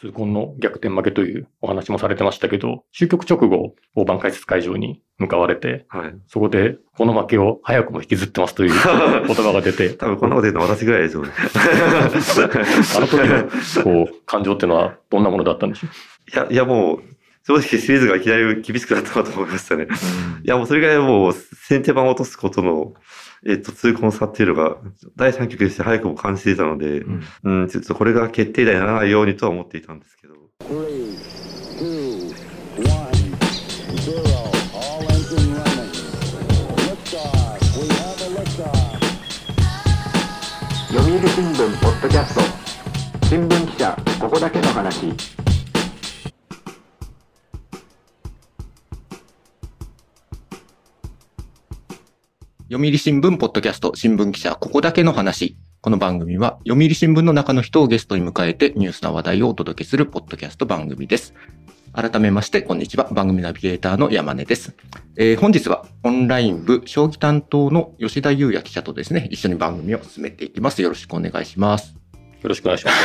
痛恨の逆転負けというお話もされてましたけど、終局直後、大盤解説会場に向かわれて、はい、そこで、この負けを早くも引きずってますという 言葉が出て。多分こんなこと言うの私ぐらいでしょうね。あの時の、こう、感情っていうのはどんなものだったんでしょう？いや、いやもう、正直シリーズがいきなり厳しくなったなと思いましたね。うん、いや、もうそれぐらいもう先手番を落とすことの、えっと、痛恨差っていうのが、第3局でして早くも感じていたので、うん、うん、ちょっとこれが決定打にならないようにとは思っていたんですけど。読売新聞ポッドキャスト。新聞記者ここだけの話読売新聞ポッドキャスト新聞記者ここだけの話。この番組は読売新聞の中の人をゲストに迎えてニュースな話題をお届けするポッドキャスト番組です。改めまして、こんにちは。番組ナビゲーターの山根です。えー、本日はオンライン部将棋担当の吉田優也記者とですね、一緒に番組を進めていきます。よろしくお願いします。よろしくお願いします。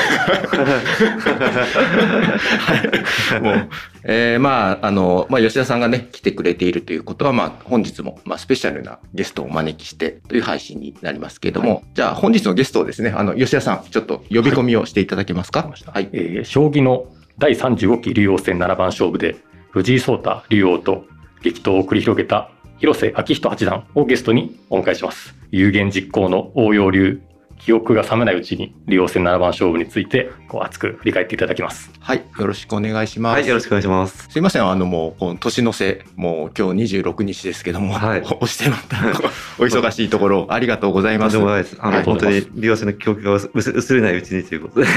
はい、もう、えー、まあ、あの、まあ、吉田さんがね、来てくれているということは、まあ、本日も、まあ、スペシャルなゲストをお招きしてという配信になりますけれども、はい、じゃあ、本日のゲストをですね、あの、吉田さん、ちょっと呼び込みをしていただけますか？はい。はい、えー、将棋の第35期竜王戦七番勝負で、藤井聡太竜王と激闘を繰り広げた広瀬昭人八段をゲストにお迎えします。有言実行の応用流記憶が冷めないうちに竜王戦七番勝負についてこう熱く振り返っていただきます。はい、よろしくお願いします。はい、よろしくお願いします。すいません、あのもうこの年の瀬、もう今日26日ですけども、はい、押してまたお忙しいところありがとうございます。でもないです。あの、はい、本当に竜王戦の記憶が薄れないうちにということで。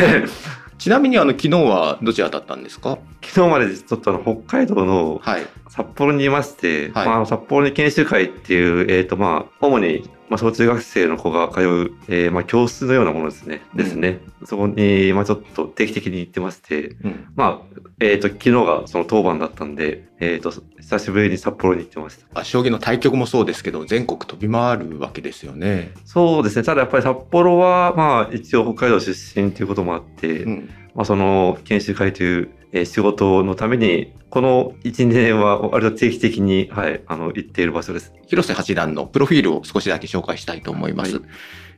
ちなみにあの昨日はどちらだったんですか？昨日までちょっとあの北海道の札幌にいまして、はい、まあ、札幌に研修会っていう、えっ、ー、とまあ、主にまあ、小中学生の子が通う、えー、まあ、教室のようなものですね。うん、ですね。そこに、まあ、ちょっと定期的に行ってまして、うん、まあ、えっ、ー、と、昨日がその当番だったんで、えっ、ー、と、久しぶりに札幌に行ってました。あ、将棋の対局もそうですけど、全国飛び回るわけですよね。そうですね。ただやっぱり札幌は、まあ、一応北海道出身ということもあって、うん、まあ、その研修会というえ仕事のために、この1、2年は割と定期的に、はい、あの、行っている場所です。広瀬八段のプロフィールを少しだけ紹介したいと思います。はい、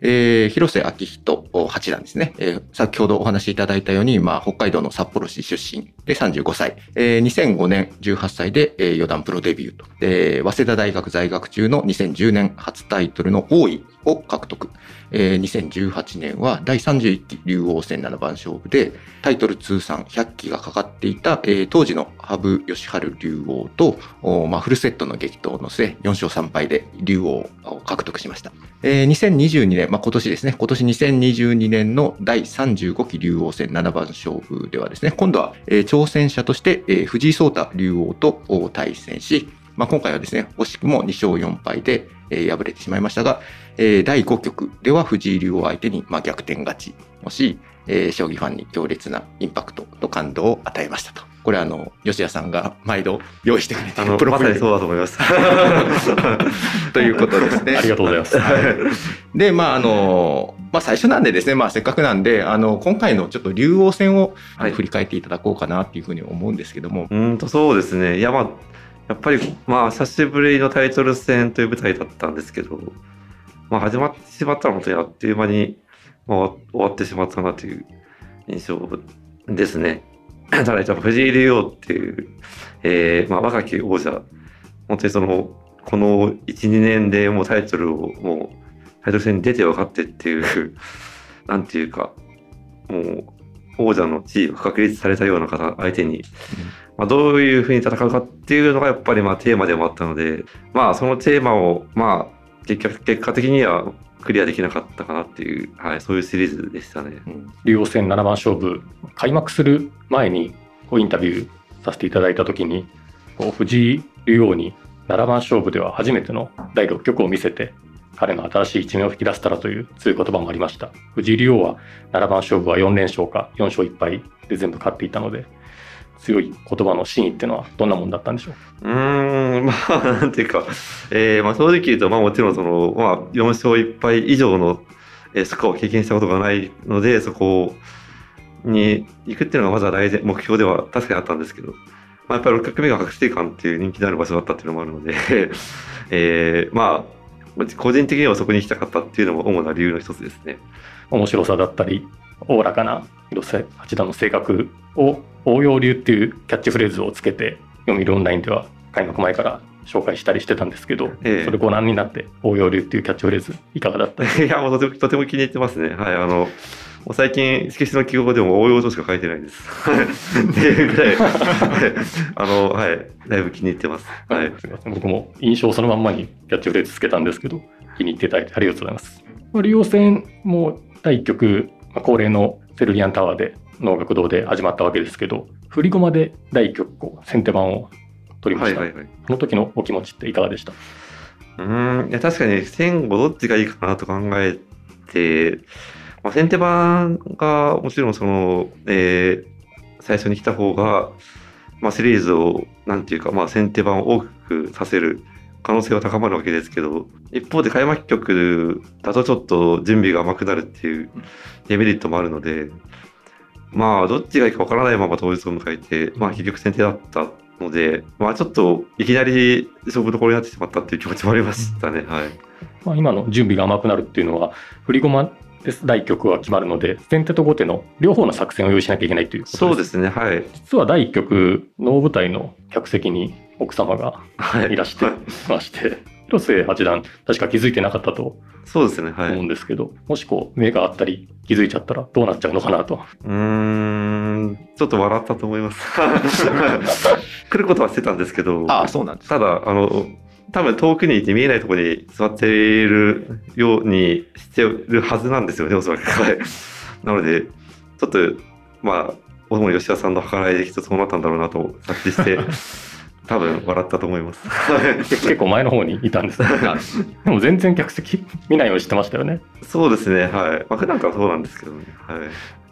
えー、広瀬明人八段ですね。えー、先ほどお話しいただいたように、まあ、北海道の札幌市出身で35歳。えー、2005年18歳で、えー、四段プロデビューと。で、早稲田大学在学中の2010年初タイトルの王位を獲得。えー、2018年は第31期竜王戦七番勝負でタイトル通算100期がかかっていた、えー、当時の羽生善治竜王と、まあ、フルセットの激闘の末4勝3敗で竜王を獲得しました。えー、2022年、まあ、今年ですね、今年2022年の第35期竜王戦七番勝負ではですね、今度は、えー、挑戦者として、えー、藤井聡太竜王と対戦し、まあ、今回はですね、惜しくも2勝4敗で、えー、敗れてしまいましたが、えー、第5局では藤井竜王相手に、まあ、逆転勝ちをし、えー、将棋ファンに強烈なインパクトと感動を与えましたと。これあの、吉谷さんが毎度用意してくれてるプロフィール。まさにそうだと思います。ということですね。ありがとうございます。はい、で、まああの、まあ最初なんでですね、まあせっかくなんで、あの、今回のちょっと竜王戦を、はい、振り返っていただこうかなっていうふうに思うんですけども。うんとそうですね。いやまあ、やっぱりまあ久しぶりのタイトル戦という舞台だったんですけど、まあ、始まってしまったら本当にあっという間に、まあ、終わってしまったなという印象ですね。ただ、藤井竜王っていう、えー、まあ、若き王者、本当にその、この1、2年でもうタイトルを、もう、タイトル戦に出て分かってっていう、なんていうか、もう、王者の地位を確立されたような方相手に、まあ、どういうふうに戦うかっていうのがやっぱりまあテーマでもあったので、まあそのテーマをまあ結果結果的にはクリアできなかったかなっていう、はい、そういうシリーズでしたね。竜王戦七番勝負開幕する前にこうインタビューさせていただいた時にこう藤井竜王に七番勝負では初めての第6局を見せて彼の新しい一面を引き出せたらという強い言葉もありました藤井竜王は七番勝負は4連勝か4勝1敗で全部勝っていたので強い言葉の真意っていうのはどんなもんだったんでしょう？うん、まあ、なんていうか、えー、まあ正直言うと、まあもちろんその、まあ4勝1敗以上のスコアを経験したことがないので、そこを、に行くっていうのがまずは大事、目標では確かにあったんですけど、まあ、やっぱり6曲目が覚醒館っていう人気のある場所だったっていうのもあるので、えー、まあ、個人的にはそこに行きたかったっていうのも主な理由の一つですね。面白さだったり、おおらかな広瀬八段の性格を応用流っていうキャッチフレーズをつけて、読売オンラインでは開幕前から紹介したりしてたんですけど、ええそれご覧になって応用流っていうキャッチフレーズいかがだった？いや、もうとてもとても気に入ってますね。はい、あの、最近、色紙の記号でも応用としか書いてないです。っていうぐらい、はいあの、はい、だいぶ気に入ってます。はい。すみません僕も印象そのまんまにキャッチフレーズつけたんですけど気に入っていただいてありがとうございます。まあ竜王戦も第1局、まあ恒例のセルリアンタワーで能楽堂で始まったわけですけど振り駒で第1局こう先手番を取りました、はいはいはい。その時のお気持ちっていかがでした？うーん、いや、確かに、戦後どっちがいいかなと考えて、まあ、先手番がもちろんその、えー最初に来た方が、まあ、シリーズを、なんていうか、まあ、先手番を多くさせる可能性は高まるわけですけど、一方で開幕局だとちょっと準備が甘くなるっていうデメリットもあるので、まあ、どっちがいいかわからないまま当日を迎えて、まあ、結局先手だったので、まあ、ちょっといきなり勝負どころになってしまったっていう気持ちもありましたね。はい。まあ、今の準備が甘くなるっていうのは振り駒です第1局は決まるので先手と後手の両方の作戦を用意しなきゃいけないということそうですすね。はい。実は第1局能舞台の客席に奥様がはい。いらしてはいまして、広瀬八段確か気づいてなかったとそうですね。は思うい。んですけど、もしこう目があったり気づいちゃったらどうなっちゃうのかなと。うーん、ちょっと笑ったと思います。来ることはしてたんですけど、ああ、そうなんですか。ただ、あの、多分遠くにいて見えないところに座っているようにしてるはずなんですよね、おそらく。はい。なので、ちょっと、まあ、主に吉田さんの計らいできっとそうなったんだろうなと察知して、多分笑ったと思います。は い結構前の方にいたんです。でも全然客席見ないようにしてましたよね。そうですね、はい。まあ、普段からそうなんですけどね。はい。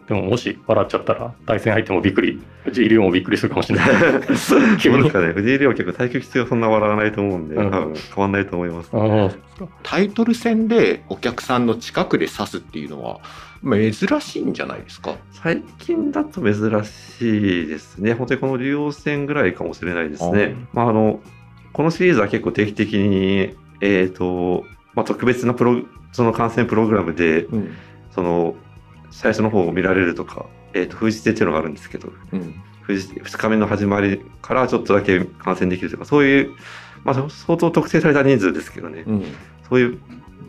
でももし笑っちゃったら対戦相手もびっくり、藤井竜王もびっくりするかもしれない。急にどうですかね、藤井亮結構対局中はそんな笑わないと思うんで、うん多分変わんないと思います。ああ、そうですかタイトル戦でお客さんの近くで指すっていうのは珍しいんじゃないですか？最近だと珍しいですね。本当にこの竜王戦ぐらいかもしれないですね。まあ、あの、このシリーズは結構定期的に、えっ、と、まあ、特別なプロ、その観戦プログラムで、うん。その、最初の方を見られるとか、えっ、と、封じ手っていうのがあるんですけど、うん。封じ手2日目の始まりからちょっとだけ観戦できるとか、そういう、まあ、相当特定された人数ですけどね、うん。そういう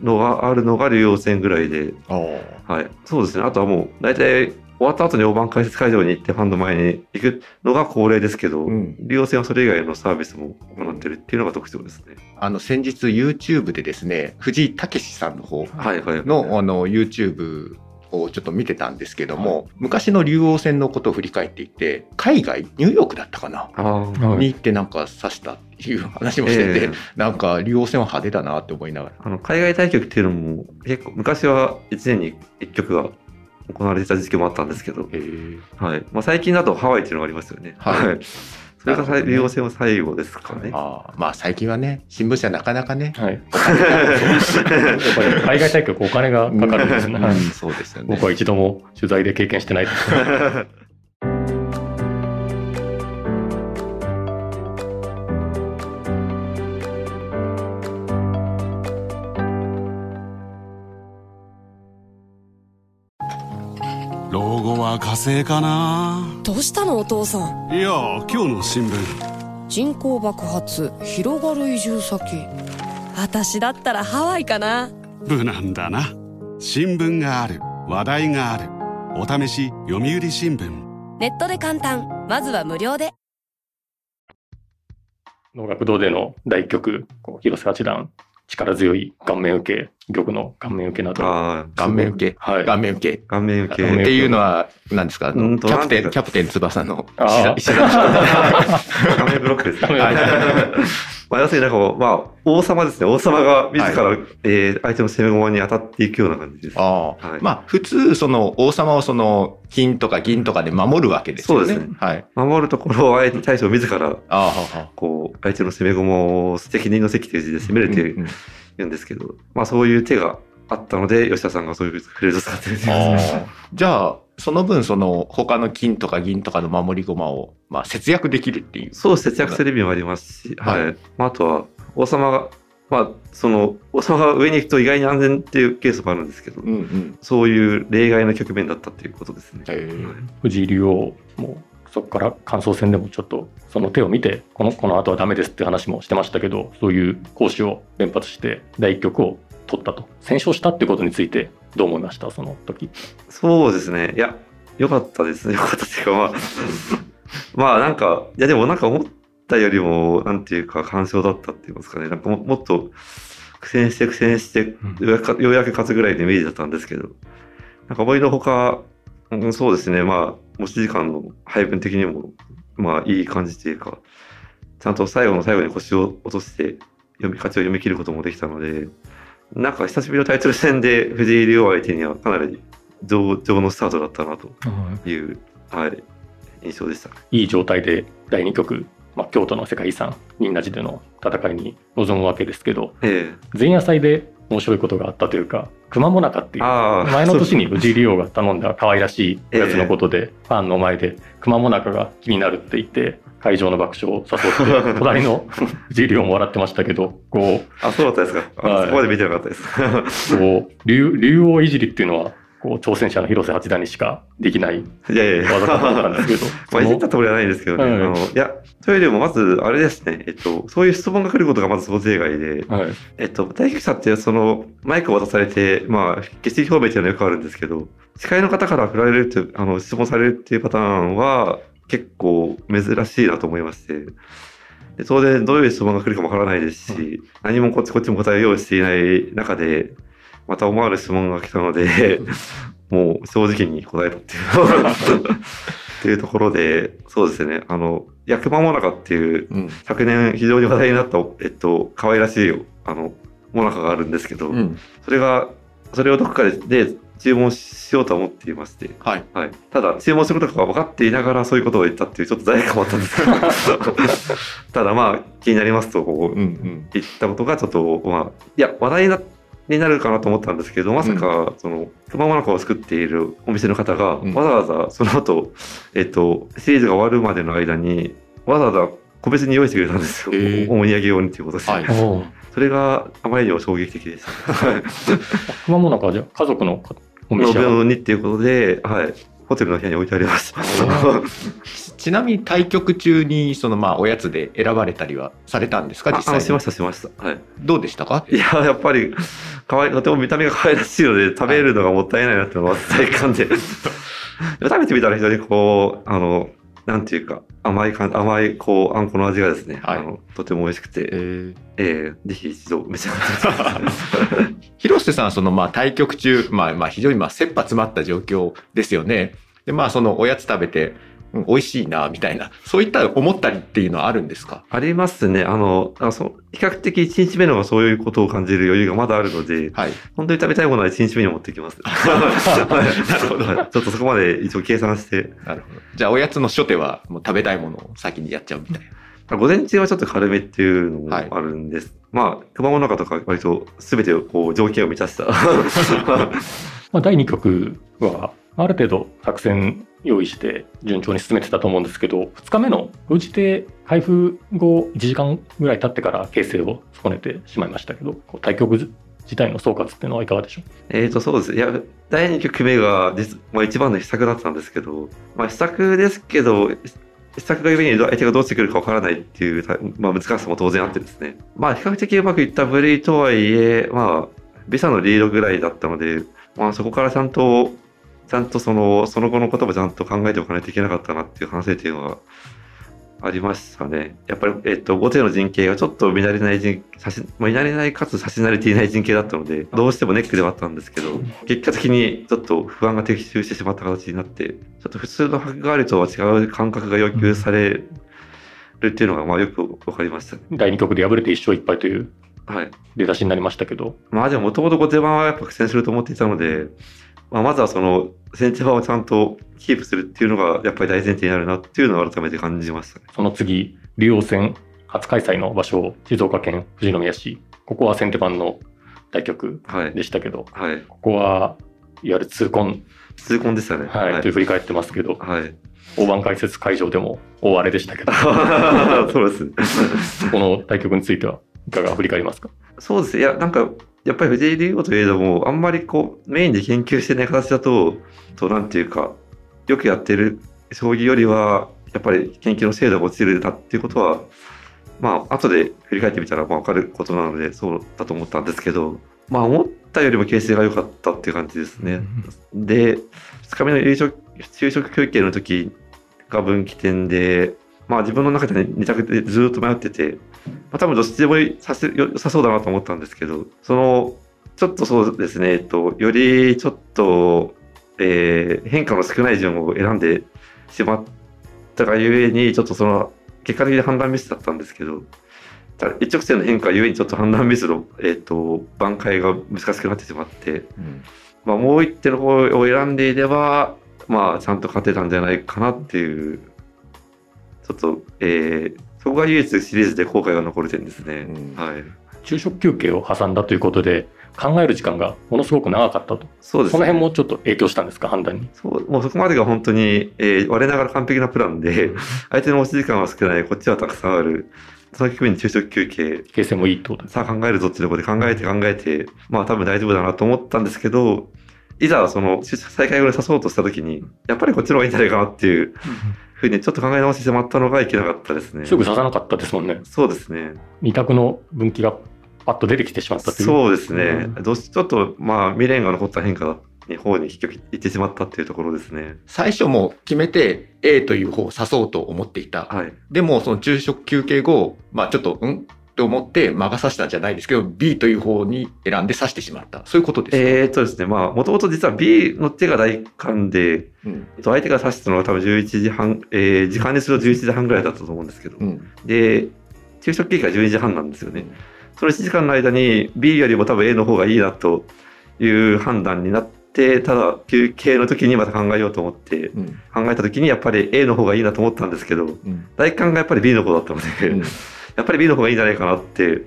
のがあるのが竜王戦ぐらいで。はい。そうですね。あとはもう、大体、終わった後に大盤解説会場に行ってファンの前に行くのが恒例ですけど、うん利用戦はそれ以外のサービスも行ってるっていうのが特徴ですね。あの、先日 YouTube でですね、藤井武さんの方はいはい。のあの YouTube をちょっと見てたんですけども、昔の竜王戦のことを振り返っていて、海外、ニューヨークだったかな、に行ってなんか指したっていう話もしてて、ええなんか竜王戦は派手だなって思いながら。あの海外対局っていうのも結構昔は1年に1局が行われてた時期もあったんですけど、へえはいまあ、最近だとハワイっていうのがありますよね。はいそれが竜王戦は最後ですかね。ああまあ最近はね、新聞社なかなかね、はい。海外対局お金がかかるんですね。はいうんそうですよね。僕は一度も取材で経験してないです。は火星かな。どうしたのお父さん？いや今日の新聞。人口爆発広がる移住先。私だったらハワイかな。無難だな。新聞がある。話題がある。お試し読売新聞。ネットで簡単。まずは無料で。能楽堂での第一局、こう広瀬八段、力強い顔面受け、玉の顔面受けなど。顔面受け、はい。顔面受け。顔面受け。っていうのは、何ですかキャプテン、キャプテン翼のああ石田石田画面ブロックですね。まあ、要するになんか、まあ、王様ですね。王様が自ら、えー相手の攻め駒に当たっていくような感じです。ああまあ、普通、その、王様をその、金とか銀とかで守るわけですよね。そうですねはい。守るところを相手大将自ら、ああ、こう、相手の攻め駒を責任の席という字で攻めるっていうですけど、まあそういう手があったので、吉田さんがそういうフレーズを使ってるんですじゃあ、その分、その他の金とか銀とかの守り駒を、まあ、節約できるっていう。そう節約する意味もありますし、はいはい。まあ、あとは、王様が、まあ、その、王様が上に行くと意外に安全っていうケースもあるんですけど、うんうん。そういう例外の局面だったっていうことですね。えー藤井竜王もそこから感想戦でもちょっとその手を見てこのこの後はダメですって話もしてましたけどそういう講師を連発して第一局を取ったと戦勝したってことについてどう思いました？その時そうですね。いや、良かったですね。良かったっていうか、まあ、まあなんか、いやでもなんか思ったよりも、なんていうか、干渉だったって言いますかね。なんかももっと苦戦して苦戦して、ようやくようやく勝つぐらいのイメージだったんですけど、なんか思いのほか、うんそうですね。まあ、持ち時間の配分的にも、まあいい感じというか、ちゃんと最後の最後に腰を落として、読み、勝ちを読み切ることもできたので、なんか久しぶりのタイトル戦で藤井竜王相手にはかなり上上のスタートだったなという、はい、印象でした。いい状態で第2局、まあ、京都の世界遺産仁和寺での戦いに臨むわけですけどえ前夜祭で面白いことがあったというか熊もなかっていう前の年に藤井竜王が頼んだ可愛らしいやつのことで、ファンの前で熊もなかが気になるって言って会場の爆笑を誘って 隣の藤井竜王も笑ってましたけどこうあ、そうだったですか。あはいそこまで見てなかったです。こう竜竜王いじりっていうのはこう挑戦者の広瀬八段にしかできない。技かと思ったんですけど。まあ、いじったつもりはないんですけどね。はいあのいや、というよりも、まず、あれですね、えっと、そういう質問が来ることがまず想定外で、はい。えっと、対局者って、その、マイクを渡されて、まあ、決意表明っていうのはよくあるんですけど、司会の方から振られるって、あの、質問されるっていうパターンは、結構珍しいなと思いまして、で当然、どういう質問が来るかもわからないですし、何もこっちこっちも答えを用意していない中で、また思わぬ質問が来たので、もう正直に答えたっていう。っていうところで、そうですね、あの、役場もなかっていううん。昨年非常に話題になった、えっと、可愛らしい、あの、モナカがあるんですけど、うん。それが、それをどこかでで注文しようとは思っていまして、はい。はい。ただ、注文することが分かっていながらそういうことを言ったっていう、ちょっと罪悪感もあったんですけど、ただまあ、気になりますと、こう、うんうん。言ったことがちょっと、まあ、いや、話題になになるかなと思ったんですけど、まさか、その、熊もなかを作っているお店の方が、うんわざわざその後、えっと、シリーズが終わるまでの間に、わざわざ個別に用意してくれたんですよ。へーお土産用にっていうことです、はいそれがあまりにも衝撃的でした。熊 もなんかじゃあ家族のお召のし上にっていうことで、はい。ホテルの部屋に置いてありました。ち ちなみに対局中に、そのまあ、おやつで選ばれたりはされたんですか、あ実際しました、しました。はい。どうでしたか？いや、やっぱり、可愛い、とても見た目が可愛らしいので、食べるのがもったいないなってのは体感で。食べてみたら非常にこう、あの、なんていうか、甘い甘い、こう、あんこの味がですね、はいあの、とても美味しくて、えーええぜひ一度召し上がってください。広瀬さんはそのまあ対局中、まあまあ非常にまあ切羽詰まった状況ですよね。でまあそのおやつ食べて、うん美味しいなみたいな、そういった思ったりっていうのはあるんですか？ありますね。あの、あそ比較的1日目の方がそういうことを感じる余裕がまだあるので、はい。本当に食べたいものは1日目に持ってきます。なるほどはいちょっとそこまで一応計算して、なるほど。じゃあおやつの初手はもう食べたいものを先にやっちゃうみたいな。午前中はちょっと軽めっていうのもはいあるんです。まあ、熊本中とか割と全てをこう条件を満たした。まあ、第2局はある程度作戦用意して順調に進めてたと思うんですけど2日目の封じ手開封後1時間ぐらい経ってから形勢を損ねてしまいましたけどこう対局自体の総括っていうのはいかがでしょう？えーと、そうです。いや、第2局目が実、まあ、一番の秘策だったんですけど、まあ、秘策ですけど、秘策がゆえに相手がどうしてくるかわからないっていう、まあ、難しさも当然あってですね。まあ、比較的うまくいった部類とはいえ、まあ、ビサのリードぐらいだったので、まあ、そこからちゃんと、ちゃんとその、その後のこともちゃんと考えておかないといけなかったなっていう反省点はありましたね。やっぱり、えっと、後手の陣形がちょっと見慣れない陣、指し、まあ、見慣れないかつ指し慣れていない陣形だったので、どうしてもネックではあったんですけど、結果的にちょっと不安が的中してしまった形になって、ちょっと普通の角換わりとは違う感覚が要求されるっていうのが、まあよくわかりましたね。第2局で敗れて1勝1敗というはい。出だしになりましたけどまあでももともと後手番はやっぱ苦戦すると思っていたので、まあ、まずはその先手番をちゃんとキープするっていうのがやっぱり大前提になるなっていうのを改めて感じましたね。その次竜王戦初開催の場所静岡県富士宮市ここは先手番の対局はい。でしたけどはい。ここはいわゆる痛恨痛恨でしたね。はい、という振り返ってますけど、はい。大盤解説会場でも大荒れでしたけど、そうです。この対局についてはいかが振り返りますか？そうですね。いや、なんか、やっぱり藤井竜王といえども、あんまりこう、メインで研究してない形だと、と、なんていうか、よくやってる将棋よりは、やっぱり研究の精度が落ちるなっていうことは、まあ、後で振り返ってみたらまあ分かることなので、そうだと思ったんですけど、まあ、思ったよりも形勢が良かったっていう感じですね。で、2日目の夕食昼食休憩の時が分岐点で、まあ自分の中で2択でずっと迷ってて、まあ多分どっちでもさせ良さそうだなと思ったんですけど、その、ちょっとそうですね、えっと、よりちょっと、えー変化の少ない順を選んでしまったがゆえに、ちょっとその、結果的に判断ミスだったんですけど、一直線の変化ゆえにちょっと判断ミスの、えっと、挽回が難しくなってしまって、まあ、もう一手の方を選んでいれば、まあ、ちゃんと勝てたんじゃないかなっていう、ちょっと、えー、そこが唯一シリーズで後悔が残る点ですね。うんはい。昼食休憩を挟んだということで、考える時間がものすごく長かったと。そうですその辺もちょっと影響したんですか、判断に？そう、もうそこまでが本当に、えー、我ながら完璧なプランで、相手の持ち時間は少ない、こっちはたくさんある。その局面に昼食休憩、形勢もいいってこと。さあ考えるぞっていうところで考えて考えて、まあ多分大丈夫だなと思ったんですけど、いざその再開後で指そうとしたときに、やっぱりこっちの方がいいんじゃないかなっていうふうにちょっと考え直してしまったのがいけなかったですね。すぐ刺さなかったですもんね。そうですね。二択の分岐がパッと出てきてしまったという。そうですね。どうしちょっとまあ未練が残った変化に方に結局行ってしまったっていうところですね。最初も決めて A という方を指そうと思っていた。はい。でも、その昼食休憩後、まあちょっと、ん？って思って魔が差したんじゃないですけど、B という方に選んで指してしまった。そういうことですか、えーっとですね、まあもともと実は B の手が大寒で、うん。えっと相手が指したのが多分11時半、えー時間にすると11時半ぐらいだったと思うんですけど、うん。で、昼食休憩が12時半なんですよね。うんその1時間の間に B よりも多分 A の方がいいなという判断になって、ただ休憩の時にまた考えようと思ってうん。考えた時にやっぱり A の方がいいなと思ったんですけど、うん。大寒がやっぱり B の方だったので、うんやっぱり B の方がいいんじゃないかなって、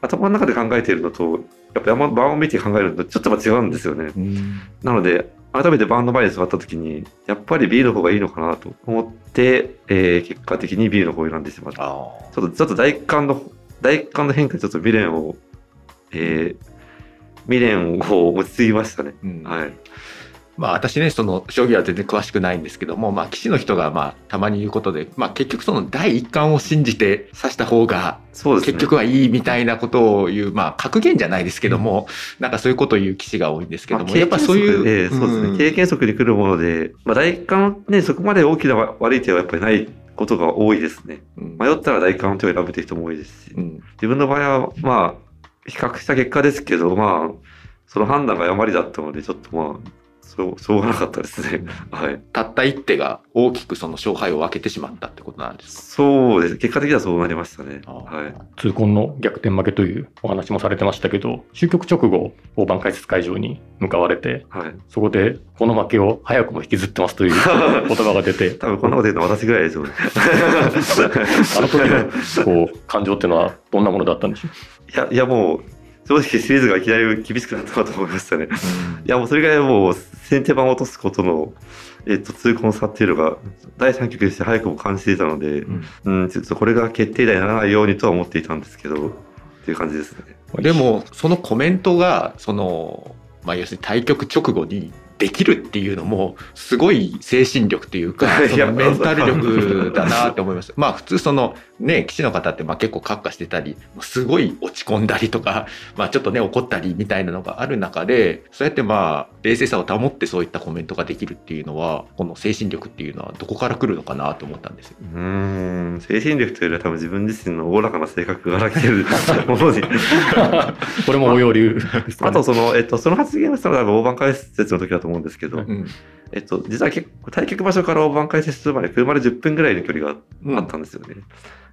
頭の中で考えているのと、やっぱ山盤を見て考えるのとちょっと違うんですよね。うん。なので、改めてバンド前に座った時に、やっぱり B の方がいいのかなと思って、えー結果的に B の方を選んでしまった。あちょっと、ちょっと大寒の、大寒の変化でちょっと未練を、えー未練を持ちすぎましたね。あ。うん。はい。まあ私ね、その将棋は全然詳しくないんですけども、まあ棋士の人がまあたまに言うことで、まあ結局その第一感を信じて指した方がそうですね。結局はいいみたいなことを言う、まあ格言じゃないですけども、なんかそういうことを言う棋士が多いんですけども、まあやっぱそういう、えーそうですね。ん経験則に来るもので、まあ大寒ね、そこまで大きな悪い手はやっぱりないことが多いですね。うん迷ったら大寒の手を選ぶという人も多いですし。うん自分の場合は、まあ、比較した結果ですけど、まあ、その判断が誤りだったので、ちょっとまあ、そう、しょうがなかったですね。はい。たった一手が大きくその勝敗を分けてしまったってことなんですそうです。結果的にはそうなりましたね。か。はい。痛恨の逆転負けというお話もされてましたけど、終局直後、大盤解説会場に向かわれて、はい。そこで、この負けを早くも引きずってますという 言葉が出て、多分こんなこと言うのは私ぐらいですよね。あの時のこう感情っていうのはどんなものだったんでしょう？いや、いやもう、正直シリーズがいきなり厳しくなったなと思いましたね。いや、もうそれぐらいもう、先手番を落とすことの、えっと、痛恨さっていうのが、第3局でして早くも感じていたので、んうん、ちょっとこれが決定打にならないようにとは思っていたんですけど、っていう感じですね。でも、そのコメントが、その、まあ、要するに対局直後にできるっていうのも、すごい精神力っていうか、そ いやのメンタル力だなって思います。まあ、普通その、ね、棋士の方ってまあ結構閣下してたり、すごい落ち込んだりとか、まあちょっとね、怒ったりみたいなのがある中で、そうやってまあ、冷静さを保ってそういったコメントができるっていうのは、この精神力っていうのはどこから来るのかなと思ったんですよ。うーん、精神力というよりは多分自分自身のおおらかな性格が来てるものに。これも応用流ね、あとその、えっと、その発言をしたのは多分大盤解説の時だと思うんですけど、うん。えっと、実は結構、対局場所から大盤解説するまで車で10分ぐらいの距離があったんですよね。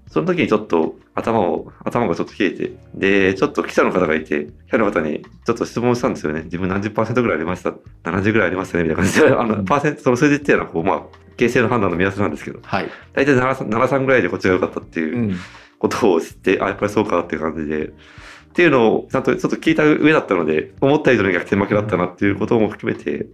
その時にちょっと頭を、頭がちょっと冷えて、で、ちょっと記者の方がいて、記者の方にちょっと質問したんですよね。自分何十パーセントぐらいありました ?70 ぐらいありましたねみたいな感じで、あの、パーセント、その数字っていうのは、こう、まあ、形勢の判断の目安なんですけど、はい。大体7、73ぐらいでこっちが良かったっていううんことを知って、あ、やっぱりそうかっていう感じで、っていうのをちゃんとちょっと聞いた上だったので、思った以上に逆転負けだったなっていうことも含めて、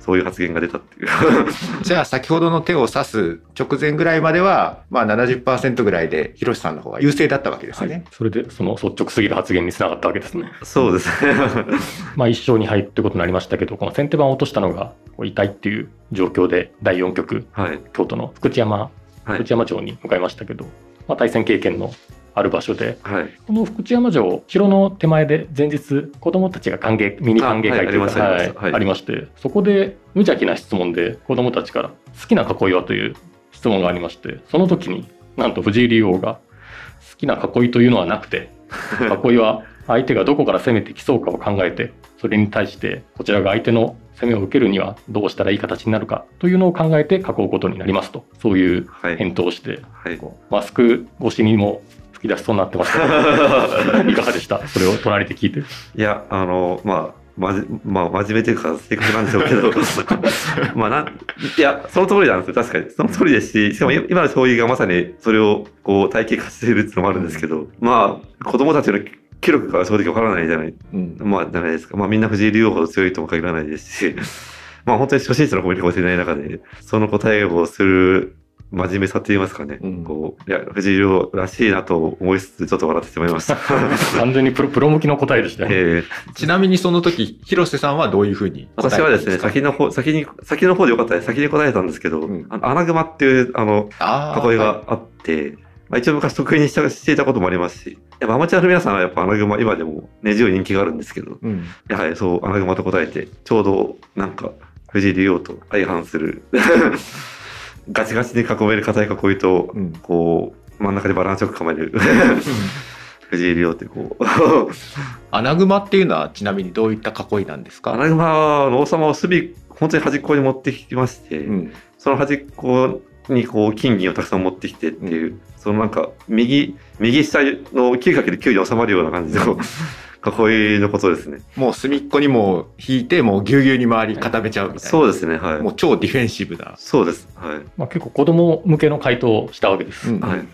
そういう発言が出たっていう。じゃあ先ほどの手を指す直前ぐらいまでは、まあ70%ぐらいで、広瀬さんの方が優勢だったわけですはね。い、それでその率直すぎる発言につながったわけですね。そうですね。まあ1勝2敗ってことになりましたけど、この先手番を落としたのがこう痛いっていう状況で第4局、はい。京都の福知山、はい福知。山町に向かいましたけど、まあ、対戦経験のある場所で、はい。この福知山城、城の手前で前日、子供たちが歓迎、ミニ歓迎会というか、あはいありまして、そこで無邪気な質問で子供たちから好きな囲いはという質問がありまして、その時になんと藤井竜王が好きな囲いというのはなくて、囲いは相手がどこから攻めてきそうかを考えて、それに対してこちらが相手の攻めを受けるにはどうしたらいい形になるかというのを考えて囲うことになりますと、そういうはい。返答をして、はい。こうマスク越しにも吹き出しそうになってましたけど いかがでした？それを隣で聞いて。いや、あの、まあ、まじ、まあ、真面目というか、正確なんでしょうけど、まあ、なん、いや、その通りなんですよ。確かに。その通りですし、しかも今今の将棋がまさにそれを、こう、体系化しているっていうのもあるんですけど、まあ、子供たちの気力が正直わからないじゃない、うん。まあ、じゃないですか。まあ、みんな藤井竜王ほど強いとも限らないですし、まあ、本当に初心者の子もいるかもしれない中で、その答えをする真面目さって言いますかね。うんこう、いや、藤井竜王らしいなと思いつつ、ちょっと笑ってしまいました。完全にプロプロ向きの答えでしたね。ええちなみにその時、広瀬さんはどういうふうに答え私はですね、先の方、先に、先の方でよかったです。先に答えたんですけど、うんあの穴熊っていう、あの、あー囲いがあって、まあ、一応昔得意にしたしていたこともありますし、やっぱアマチュアの皆さんはやっぱ穴熊、今でも根強い人気があるんですけど、うん。やはりそう、穴熊と答えて、ちょうど、なんか、藤井竜王と相反する、ガチガチに囲める硬い囲いと、うん。こう、真ん中でバランスよく構える、藤井竜王ってこう、穴熊っていうのはちなみにどういった囲いなんですか？穴熊の王様を隅、本当に端っこに持ってきまして、うん。その端っこにこう金銀をたくさん持ってきてっていう、そのなんか右、右下の 9×9 に収まるような感じの囲いのことですね。もう隅っこにも引いて、もうぎゅうぎゅうに周り固めちゃうみたいな。そうですね、はい。もう超ディフェンシブな。そうです。はい。まあ、結構子供向けの回答をしたわけです。うんはい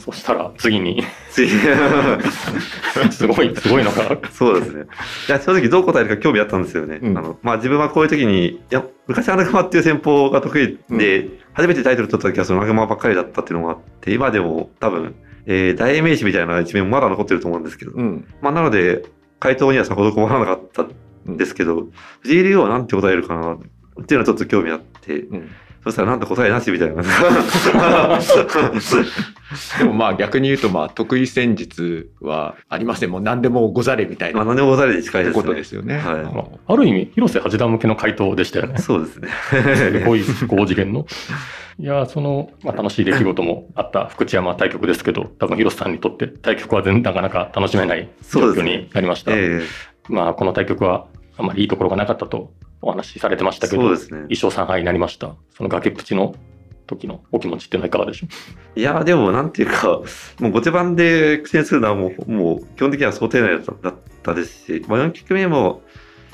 そしたら次に、次 すごい、すごいのが、そうですね。いや、正直どう答えるか興味あったんですよね。うんあの、まあ自分はこういう時に、いや、昔穴熊っていう戦法が得意で、初めてタイトル取った時はその穴熊ばっかりだったっていうのもあって、今でも多分、えー、大名詞みたいな一面もまだ残ってると思うんですけど、うん。まあなので、回答にはさほど困らなかったんですけど、藤井竜王はなんて答えるかなっていうのはちょっと興味あって、うん。そしたらなんと答えなしみたいな。でもまあ逆に言うとまあ得意戦術はありません。もう何でもござれみたいまあな何でもござれに近いですね。ことですよね。はいまあ、ある意味、広瀬八段向けの回答でしたよね。そうですね。すごい高次元の。いや、その、まあ、楽しい出来事もあった福知山対局ですけど、多分広瀬さんにとって対局は全なかなか楽しめない状況そうですねになりました。えまあ、この対局はあまりいいところがなかったとお話しされてましえたけど、そうですね。1勝3敗になりました。その崖っぷちの時のお気持ちっていうのはいかがでしょいや、でもなんていうか、もう後手番で苦戦するのはもう、もう基本的には想定内だっただったですし、まあ、4局目も、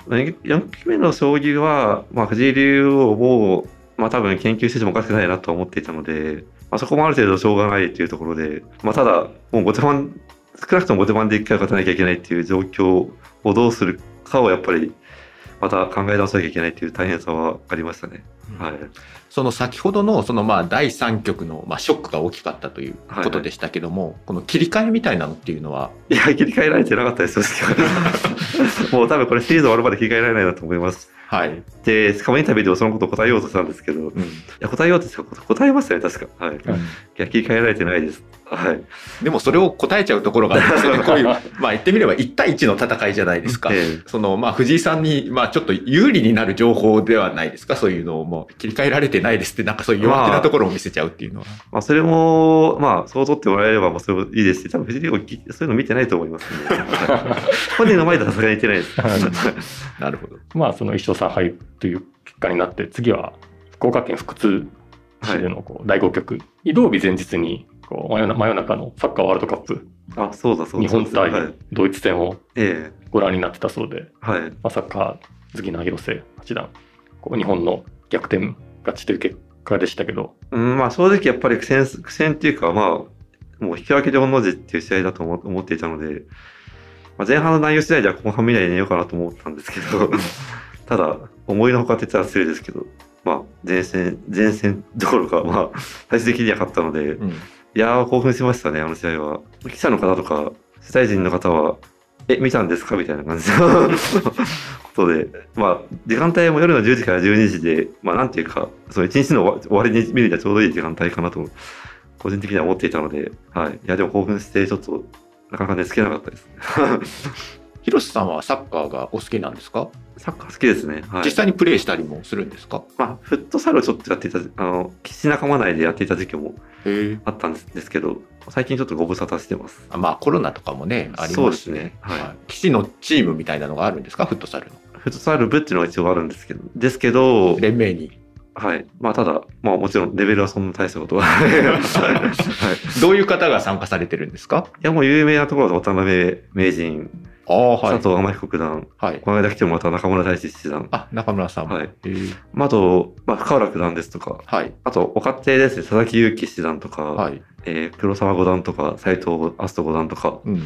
4局目の将棋は、まあ、藤井竜王も、まあ多分研究しててもおかしくないなと思っていたので、まあ、そこもある程度しょうがないというところで、まあただ、もう後手番、少なくとも後手番で一回勝たなきゃいけないっていう状況をどうするかをやっぱり、また考え直さなきゃいけないっていう大変さはありましたね。はい。その先ほどのそのまあ第3局のまあショックが大きかったということでしたけども、この切り替えみたいなのっていうのは、いや、切り替えられてなかったです、正直。もう多分これシリーズ終わるまで切り替えられないなと思います。はい。で、しかもインタビューでもそのことを答えようとしたんですけど、いうん。や、答えようとした答えましたね、確か。はい。いや、切り替えられてないです。はい。でもそれを答えちゃうところがあるんですよね。こういう、まあ言ってみれば1対1の戦いじゃないですか。えその、まあ藤井さんに、まあちょっと有利になる情報ではないですか？そういうのをもう切り替えられてないですって、なんかそういう弱手なところを見せちゃうっていうのは。まあ、それも、まあ、そう取ってもらえれば、もうそれもいいですし、多分藤井竜王きそういうの見てないと思いますん 本人の前ではさすがに言ってないです。なるほど。まあ、その1勝3敗という結果になって、次は福岡県福津市でのこう第5局、移動日前日にこう真夜な真夜中のサッカーワールドカップあ、そうだ、そうだ。日本対はい。ドイツ戦をえご覧になってたそうで、えはい。まあ、サッカー好きな広瀬八段、こう日本の逆転勝ちという結果でしたけど、うん、まあ、正直やっぱり苦戦、苦戦っていうか、まあ、もう引き分けで御の字っていう試合だと思思っていたので、まあ、前半の内容次第では後半見ないで寝ようかなと思ったんですけど、ただ、思いのほかって言ったら失礼ですけど、まあ、前線、前線どころか、まあ、最終的には勝ったので、うん。いやー、興奮しましたね、あの試合は。記者の方とか、取材陣の方は、え、見たんですか？みたいな感じの ことで、まあ、時間帯も夜の10時から12時で、まあ、なんていうか、その一日の終わりに見るにはちょうどいい時間帯かなと、個人的には思っていたので、はい。いや、でも興奮して、ちょっと、なかなか寝つけなかったです。広瀬さんはサッカーがお好きなんですか、サッカー好きですね。はい。実際にプレーしたりもするんですか？まあ、フットサルをちょっとやっていた、あの、岸仲間内でやっていた時期も。あったんですけど、最近ちょっとご無沙汰してます。まあコロナとかもね、ありそうですますしね。ねはい基地のチームみたいなのがあるんですか？フットサルの。フットサル部っていうのが一応あるんですけど、ですけど、連盟に。はい。まあ、ただ、まあ、もちろんレベルはそんな大したことは。はい。いどういう方が参加されてるんですか？や、もう有名なところだと渡辺名人、ああ、はい佐。藤天彦九段、はい。この間来てもらった中村大志七段、あ、中村さんも。はいまあ、あと、まあ、深浦九段ですとか、はい。あと、お家庭ですね、佐々木勇気七段とか、はい。えー黒沢五段とか、斎藤明日斗五段とか、うん。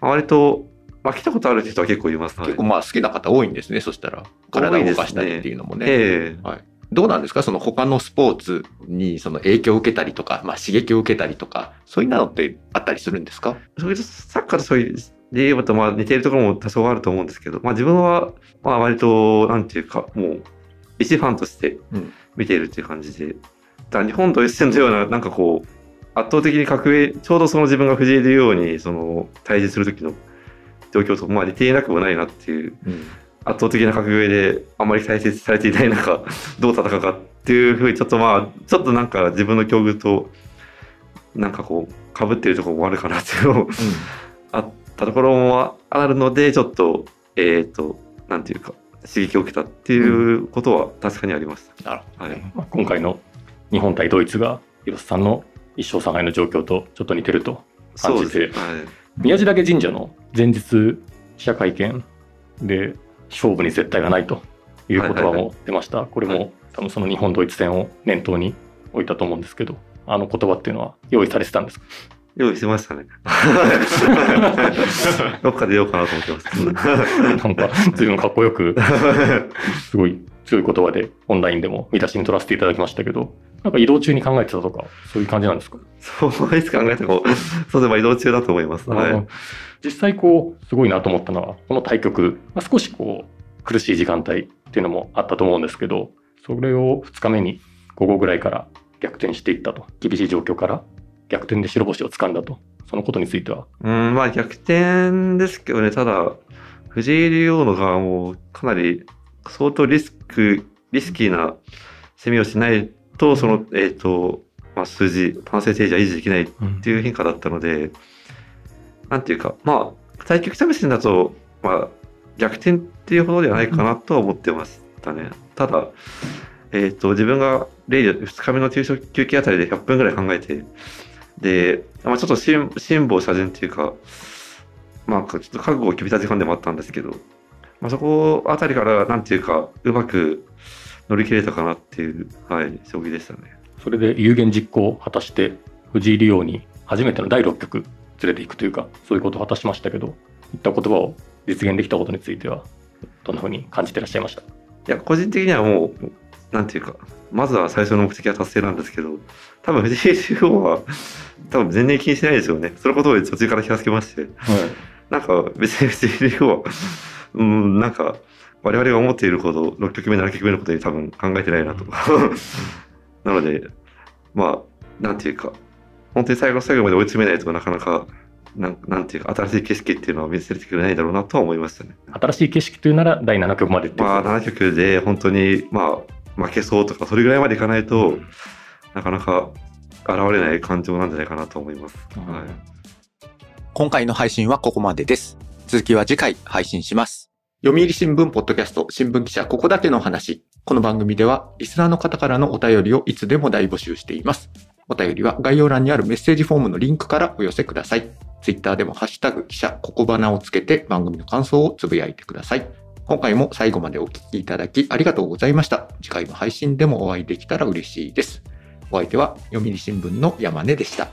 まあ割と、まあ、来たことある人は結構います。はい結構まあ好きな方多いんですね、そしたら。体を動かしたりっていうのもね。ええはい。どうなんですか？その他のスポーツにその影響を受けたりとか、まあ刺激を受けたりとか、そういうのってあったりするんですか？そういうサッカーとそういう、で言えばとまあ似ているところも多少あると思うんですけど、まあ自分は、まあ割と、なんていうか、もう、一ファンとしてうん。見ているっていう感じで、だから日本と一戦のような、なんかこう、圧倒的に格上、ちょうどその自分が藤井竜王に、その、対峙する時の状況と、まあ似ていなくもないなっていう、うん。圧倒的な格上で、あんまり大切されていない中、どう戦うかっていうふうに、ちょっとまあ、ちょっとなんか自分の境遇と、なんかこう、被っているところもあるかなっていうのを、あったところもあるので、ちょっと、えっ、と、なんていうか、刺激を受けたっていうことは確かにありました。なるほど、はいね。まあ、今回の日本対ドイツが広瀬さんの一勝3敗の状況とちょっと似てると感じて。はい宮地岳神社の前日記者会見で勝負に絶対がないという言葉はいはいも出ました。これはも多分その日本ドイツ戦を念頭に置いたと思うんですけど、あの言葉っていうのは用意されてたんですか？用意してましたね。どっかで言おうかなと思ってます。なんか随分かっこよく、すごい強い言葉でオンラインでも見出しに取らせていただきましたけど、なんか移動中に考えてたとか、そういう感じなんですか？そういつ考えても、そうでば移動中だと思います。はい。実際こう、すごいなと思ったのは、この対局、まあ、少しこう、苦しい時間帯っていうのもあったと思うんですけど、それを2日目に午後ぐらいから逆転していったと。厳しい状況から逆転で白星をつかんだと。そのことについては。うん、まあ逆転ですけどね、ただ、藤井竜王の側もかなり相当リスク、リスキーな攻めをしないと、その、えっ、と、まあ、数字、パーセンテージは維持できないっていう変化だったので、なんていうか、まあ、対局試しだと、まあ、逆転っていうほどではないかなとは思ってましたね。ただ、えっ、と、自分が例で2日目の休憩あたりで100分ぐらい考えて、で、まあ、ちょっと辛辛抱謝然っていうか、まあ、ちょっと覚悟を決めた時間でもあったんですけど、まあ、そこあたりから、なんていうか、うまく乗り切れたかなっていう、はい、将棋でしたね。それで有言実行を果たして、藤井竜王に初めての第6局連れていくというか、そういうことを果たしましたけど、いった言葉を実現できたことについては、どんなふうに感じてらっしゃいました？いや、個人的にはもう、なんていうか、まずは最初の目的は達成なんですけど、多分藤井竜王は、多分全然気にしないですよね。そのことを途中から気がつきまして、なんか別に藤井竜王は、うん、なんか、我々が思っているほど6局目、7局目のことに多分考えてないなと。なので、まあ、なんていうか、本当に最後の最後まで追い詰めないとなかなか、なんなんていうか、新しい景色っていうのは見せてくれないだろうなとは思いましたね。新しい景色というなら第7局までっていうまあ、7局で本当に、まあ、負けそうとか、それぐらいまでいかないと、なかなか現れない感情なんじゃないかなと思います。うんはい。今回の配信はここまでです。続きは次回配信します。読売新聞ポッドキャスト新聞記者ここだけの話。この番組ではリスナーの方からのお便りをいつでも大募集しています。お便りは概要欄にあるメッセージフォームのリンクからお寄せください。ツイッターでもハッシュタグ記者ここばなをつけて番組の感想をつぶやいてください。今回も最後までお聴きいただきありがとうございました。次回の配信でもお会いできたら嬉しいです。お相手は読売新聞の山根でした。